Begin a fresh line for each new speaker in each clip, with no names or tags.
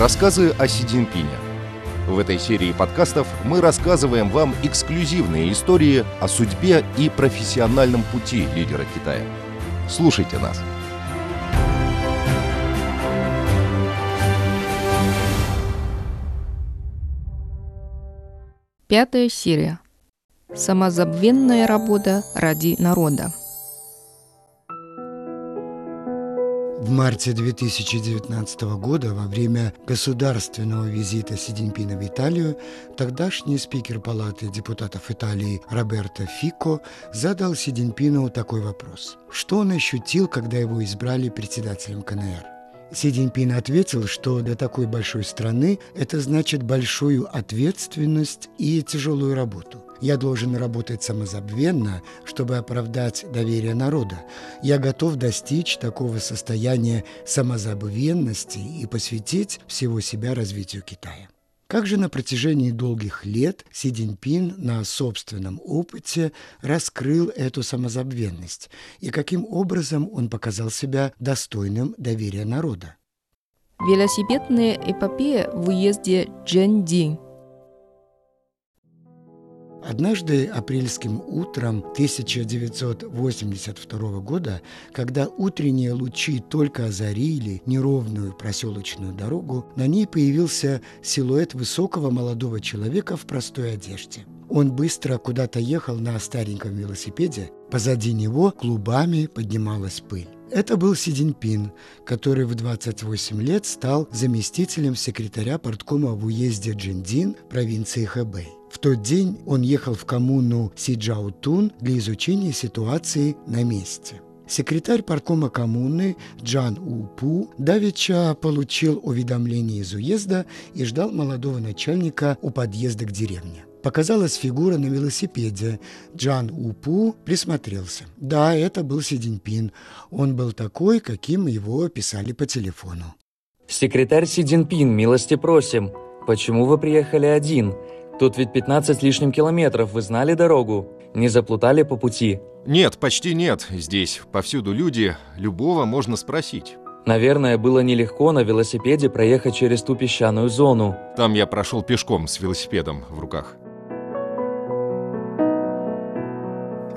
Рассказы о Си Цзиньпине. В этой серии подкастов мы рассказываем вам эксклюзивные истории о судьбе и профессиональном пути лидера Китая. Слушайте нас.
Пятая серия. Самозабвенная работа ради народа.
В марте 2019 года во время государственного визита Си в Италию тогдашний спикер Палаты депутатов Италии Роберто Фико задал Си такой вопрос. Что он ощутил, когда его избрали председателем КНР? Си Цзиньпин ответил, что для такой большой страны это значит большую ответственность и тяжелую работу. Я должен работать самозабвенно, чтобы оправдать доверие народа. Я готов достичь такого состояния самозабвенности и посвятить всего себя развитию Китая. Как же на протяжении долгих лет Си Цзиньпин на собственном опыте раскрыл эту самозабвенность и каким образом он показал себя достойным доверия народа?
Велосипедная эпопея в уезде Джендин –
Однажды апрельским утром 1982 года, когда утренние лучи только озарили неровную проселочную дорогу, на ней появился силуэт высокого молодого человека в простой одежде. Он быстро куда-то ехал на стареньком велосипеде, позади него клубами поднималась пыль. Это был Си Цзиньпин, который в 28 лет стал заместителем секретаря порткома в уезде Джиндин провинции Хэбэй. В тот день он ехал в коммуну Сиджаутун для изучения ситуации на месте. Секретарь паркома коммуны Джан Упу давеча получил уведомление из уезда и ждал молодого начальника у подъезда к деревне. Показалась фигура на велосипеде. Джан Упу присмотрелся. Да, это был Си Цзиньпин. Он был такой, каким его описали по телефону.
«Секретарь Си Цзиньпин, милости просим. Почему вы приехали один? Тут ведь 15 с лишним километров, вы знали дорогу? Не заплутали по пути?»
Нет, почти нет. Здесь повсюду люди, любого можно спросить.
Наверное, было нелегко на велосипеде проехать через ту песчаную зону.
Там я прошел пешком с велосипедом в руках.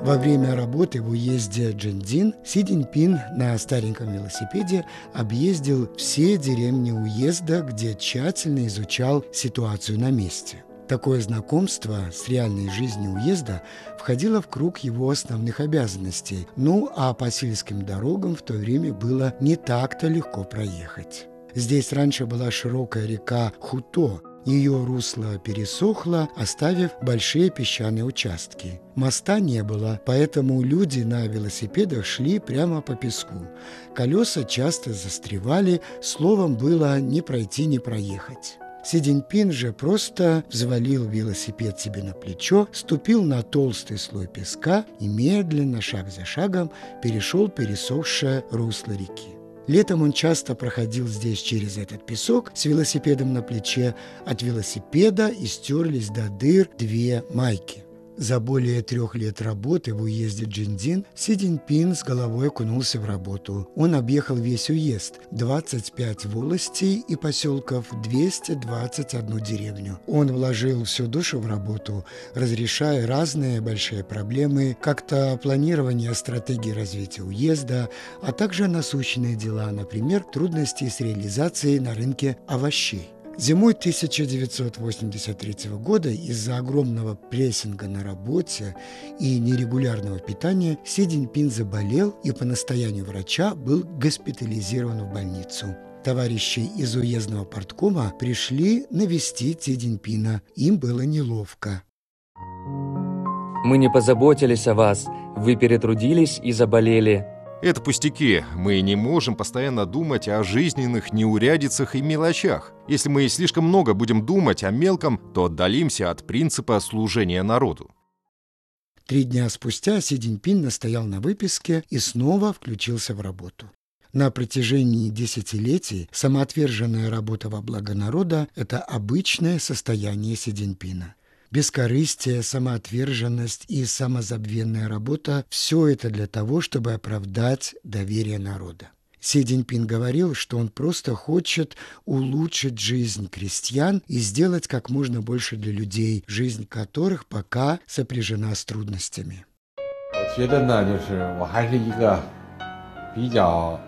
Во время работы в уезде Джиндин Си Цзиньпин на стареньком велосипеде объездил все деревни уезда, где тщательно изучал ситуацию на месте. Такое знакомство с реальной жизнью уезда входило в круг его основных обязанностей, ну а по сельским дорогам в то время было не так-то легко проехать. Здесь раньше была широкая река Хуто, ее русло пересохло, оставив большие песчаные участки. Моста не было, поэтому люди на велосипедах шли прямо по песку. Колеса часто застревали, словом, было не пройти, не проехать. Си Цзиньпин же просто взвалил велосипед себе на плечо, ступил на толстый слой песка и медленно, шаг за шагом, перешел пересохшее русло реки. Летом он часто проходил здесь через этот песок с велосипедом на плече. От велосипеда истерлись до дыр две майки. За более трех лет работы в уезде Джиндин Си Цзиньпин с головой окунулся в работу. Он объехал весь уезд, 25 волостей и поселков, 221 деревню. Он вложил всю душу в работу, разрешая разные большие проблемы, как-то планирование стратегии развития уезда, а также насущные дела, например, трудности с реализацией на рынке овощей. Зимой 1983 года из-за огромного прессинга на работе и нерегулярного питания Си Цзиньпин заболел и по настоянию врача был госпитализирован в больницу. Товарищи из уездного порткома пришли навестить Си Цзиньпина. Им было неловко.
Мы не позаботились о вас. Вы перетрудились и заболели.
Это пустяки. Мы не можем постоянно думать о жизненных неурядицах и мелочах. Если мы слишком много будем думать о мелком, то отдалимся от принципа служения народу.
Три дня спустя Си Цзиньпин настоял на выписке и снова включился в работу. На протяжении десятилетий самоотверженная работа во благо народа – это обычное состояние Си Цзиньпина Бескорыстие, самоотверженность и самозабвенная работа – все это для того, чтобы оправдать доверие народа. Си Цзиньпин говорил, что он просто хочет улучшить жизнь крестьян и сделать как можно больше для людей, жизнь которых пока сопряжена с трудностями.
我觉得呢，就是我还是一个比较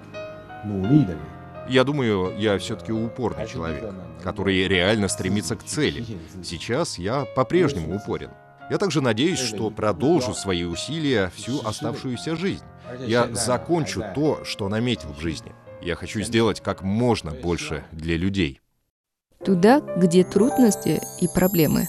努力的人。
Я думаю, я все-таки упорный человек, который реально стремится к цели. Сейчас я по-прежнему упорен. Я также надеюсь, что продолжу свои усилия всю оставшуюся жизнь. Я закончу то, что наметил в жизни. Я хочу сделать как можно больше для людей.
Туда, где трудности и проблемы.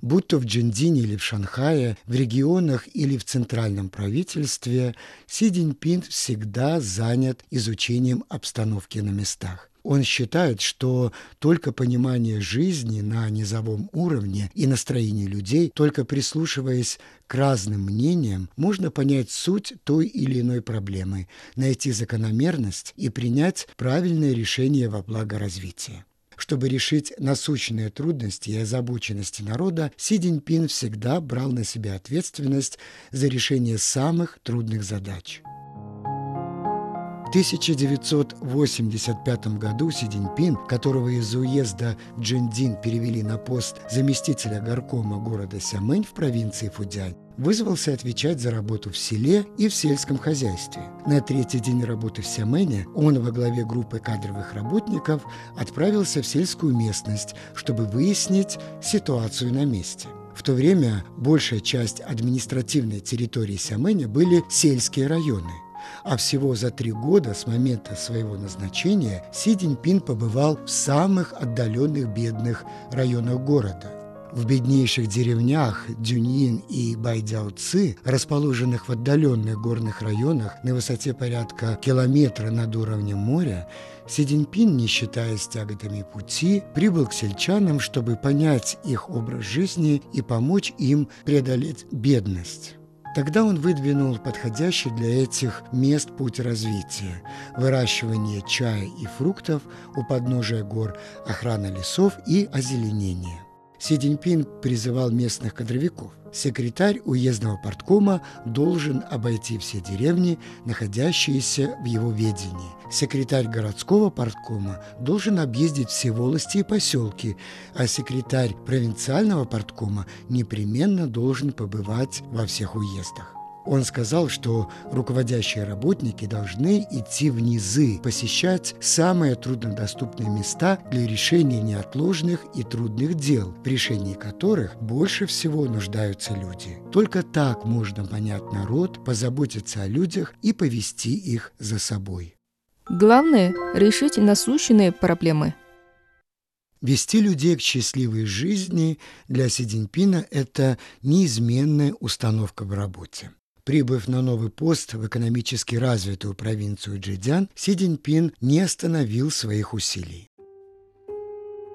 Будь то в Джиндине или в Шанхае, в регионах или в центральном правительстве, Си Цзиньпин всегда занят изучением обстановки на местах. Он считает, что только понимание жизни на низовом уровне и настроение людей, только прислушиваясь к разным мнениям, можно понять суть той или иной проблемы, найти закономерность и принять правильное решение во благо развития. Чтобы решить насущные трудности и озабоченности народа, Си Цзиньпин всегда брал на себя ответственность за решение самых трудных задач. В 1985 году Си Цзиньпин, которого из уезда Джиндин перевели на пост заместителя горкома города Сямэнь в провинции Фудзянь, вызвался отвечать за работу в селе и в сельском хозяйстве. На третий день работы в Сямене он во главе группы кадровых работников отправился в сельскую местность, чтобы выяснить ситуацию на месте. В то время большая часть административной территории Сяменя были сельские районы – а всего за три года с момента своего назначения Си Цзиньпин побывал в самых отдаленных бедных районах города. В беднейших деревнях Дюньин и Байдяоци, расположенных в отдаленных горных районах на высоте порядка километра над уровнем моря, Си Цзиньпин, не считаясь тяготами пути, прибыл к сельчанам, чтобы понять их образ жизни и помочь им преодолеть бедность. Тогда он выдвинул подходящий для этих мест путь развития – выращивание чая и фруктов у подножия гор, охрана лесов и озеленение. Си Цзиньпин призывал местных кадровиков. Секретарь уездного порткома должен обойти все деревни, находящиеся в его ведении. Секретарь городского порткома должен объездить все волости и поселки, а секретарь провинциального порткома непременно должен побывать во всех уездах. Он сказал, что руководящие работники должны идти в низы, посещать самые труднодоступные места для решения неотложных и трудных дел, в решении которых больше всего нуждаются люди. Только так можно понять народ, позаботиться о людях и повести их за собой.
Главное – решить насущные проблемы.
Вести людей к счастливой жизни для Си Цзиньпина – это неизменная установка в работе. Прибыв на новый пост в экономически развитую провинцию Джидзян, Си Цзиньпин не остановил своих усилий.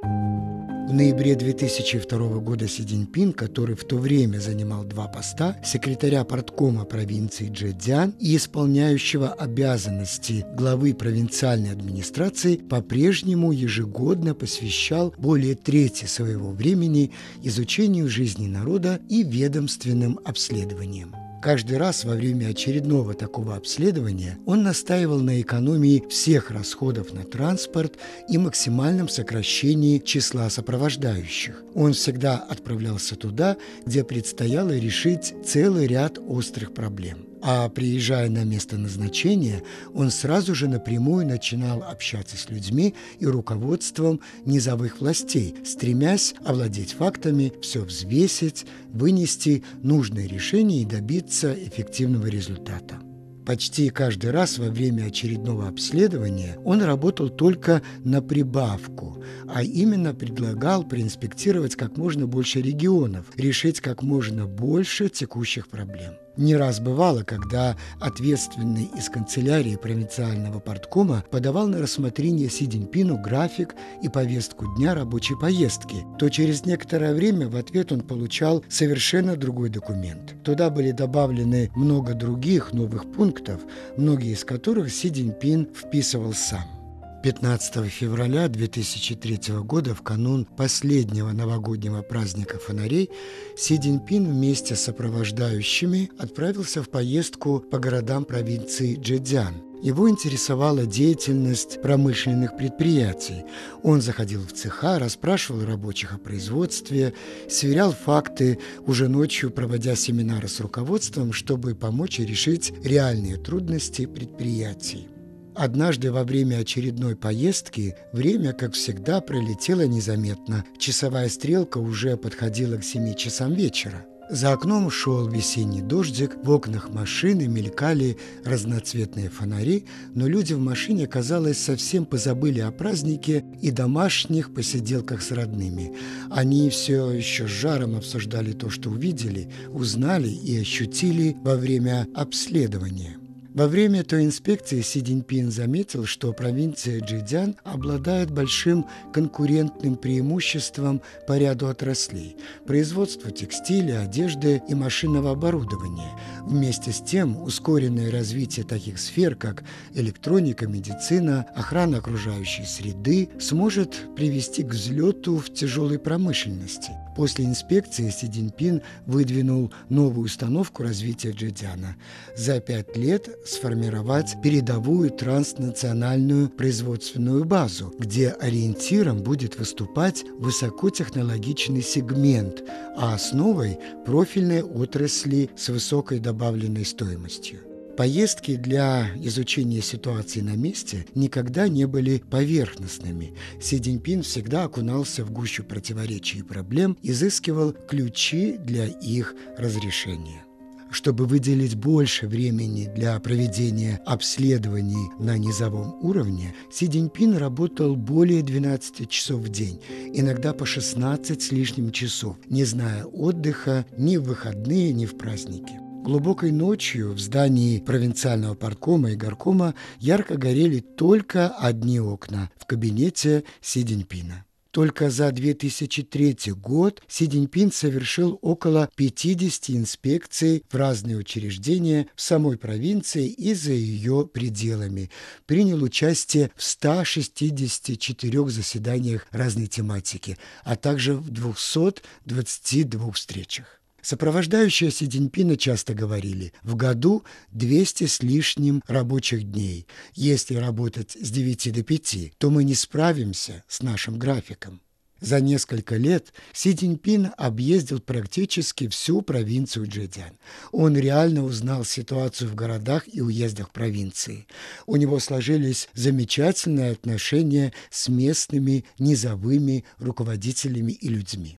В ноябре 2002 года Си Цзиньпин, который в то время занимал два поста, секретаря порткома провинции Джэцзян и исполняющего обязанности главы провинциальной администрации, по-прежнему ежегодно посвящал более трети своего времени изучению жизни народа и ведомственным обследованиям. Каждый раз во время очередного такого обследования он настаивал на экономии всех расходов на транспорт и максимальном сокращении числа сопровождающих. Он всегда отправлялся туда, где предстояло решить целый ряд острых проблем. А приезжая на место назначения, он сразу же напрямую начинал общаться с людьми и руководством низовых властей, стремясь овладеть фактами, все взвесить, вынести нужное решение и добиться эффективного результата. Почти каждый раз во время очередного обследования он работал только на прибавку, а именно предлагал проинспектировать как можно больше регионов, решить как можно больше текущих проблем. Не раз бывало, когда ответственный из канцелярии провинциального порткома подавал на рассмотрение Си Цзиньпину график и повестку дня рабочей поездки, то через некоторое время в ответ он получал совершенно другой документ. Туда были добавлены много других новых пунктов, многие из которых Си Цзиньпин вписывал сам. 15 февраля 2003 года, в канун последнего новогоднего праздника фонарей, Си Цзиньпин вместе с сопровождающими отправился в поездку по городам провинции Джэцзян. Его интересовала деятельность промышленных предприятий. Он заходил в цеха, расспрашивал рабочих о производстве, сверял факты, уже ночью проводя семинары с руководством, чтобы помочь решить реальные трудности предприятий. Однажды во время очередной поездки время, как всегда, пролетело незаметно. Часовая стрелка уже подходила к семи часам вечера. За окном шел весенний дождик, в окнах машины мелькали разноцветные фонари, но люди в машине, казалось, совсем позабыли о празднике и домашних посиделках с родными. Они все еще с жаром обсуждали то, что увидели, узнали и ощутили во время обследования. Во время той инспекции Си Диньпин заметил, что провинция Джидзян обладает большим конкурентным преимуществом по ряду отраслей – производству текстиля, одежды и машинного оборудования. Вместе с тем, ускоренное развитие таких сфер, как электроника, медицина, охрана окружающей среды, сможет привести к взлету в тяжелой промышленности. После инспекции Си Диньпин выдвинул новую установку развития Джидзяна. За пять лет сформировать передовую транснациональную производственную базу, где ориентиром будет выступать высокотехнологичный сегмент, а основой – профильные отрасли с высокой добавленной стоимостью. Поездки для изучения ситуации на месте никогда не были поверхностными. Си Цзиньпин всегда окунался в гущу противоречий и проблем, изыскивал ключи для их разрешения чтобы выделить больше времени для проведения обследований на низовом уровне, Си Диньпин работал более 12 часов в день, иногда по 16 с лишним часов, не зная отдыха ни в выходные, ни в праздники. Глубокой ночью в здании провинциального парткома и горкома ярко горели только одни окна в кабинете Си Диньпина. Только за 2003 год Си Диньпин совершил около 50 инспекций в разные учреждения в самой провинции и за ее пределами. Принял участие в 164 заседаниях разной тематики, а также в 222 встречах. Сопровождающие Си Цзиньпина часто говорили, в году 200 с лишним рабочих дней. Если работать с 9 до 5, то мы не справимся с нашим графиком. За несколько лет Си Цзиньпин объездил практически всю провинцию Джэцзян. Он реально узнал ситуацию в городах и уездах провинции. У него сложились замечательные отношения с местными низовыми руководителями и людьми.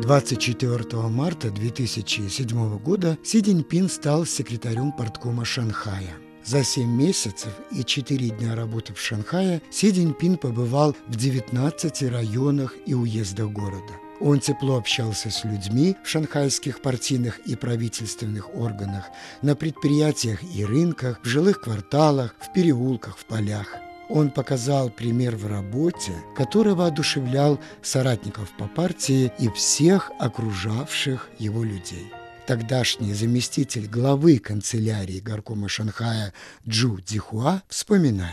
24 марта 2007 года Си Диньпин стал секретарем порткома Шанхая. За 7 месяцев и 4 дня работы в Шанхае Си Диньпин побывал в 19 районах и уездах города. Он тепло общался с людьми в шанхайских партийных и правительственных органах, на предприятиях и рынках, в жилых кварталах, в переулках, в полях – он показал пример в работе, который воодушевлял соратников по партии и всех окружавших его людей. Тогдашний заместитель главы канцелярии горкома Шанхая Джу Дихуа вспоминает.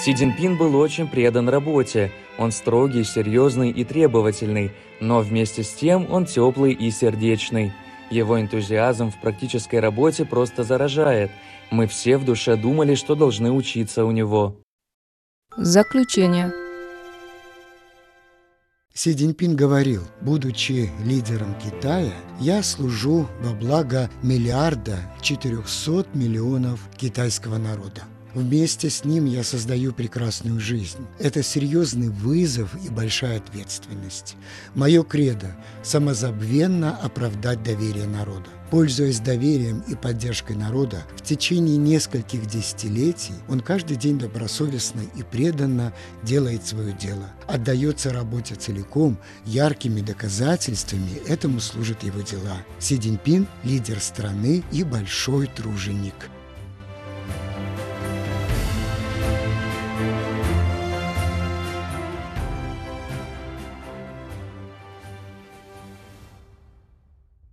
Си Цзиньпин был очень предан работе. Он строгий, серьезный и требовательный, но вместе с тем он теплый и сердечный. Его энтузиазм в практической работе просто заражает – мы все в душе думали, что должны учиться у него.
Заключение.
Си Цзиньпин говорил, будучи лидером Китая, я служу во благо миллиарда 400 миллионов китайского народа. Вместе с ним я создаю прекрасную жизнь. Это серьезный вызов и большая ответственность. Мое кредо – самозабвенно оправдать доверие народа. Пользуясь доверием и поддержкой народа, в течение нескольких десятилетий он каждый день добросовестно и преданно делает свое дело, отдается работе целиком, яркими доказательствами этому служат его дела. Си Цзиньпин – лидер страны и большой труженик –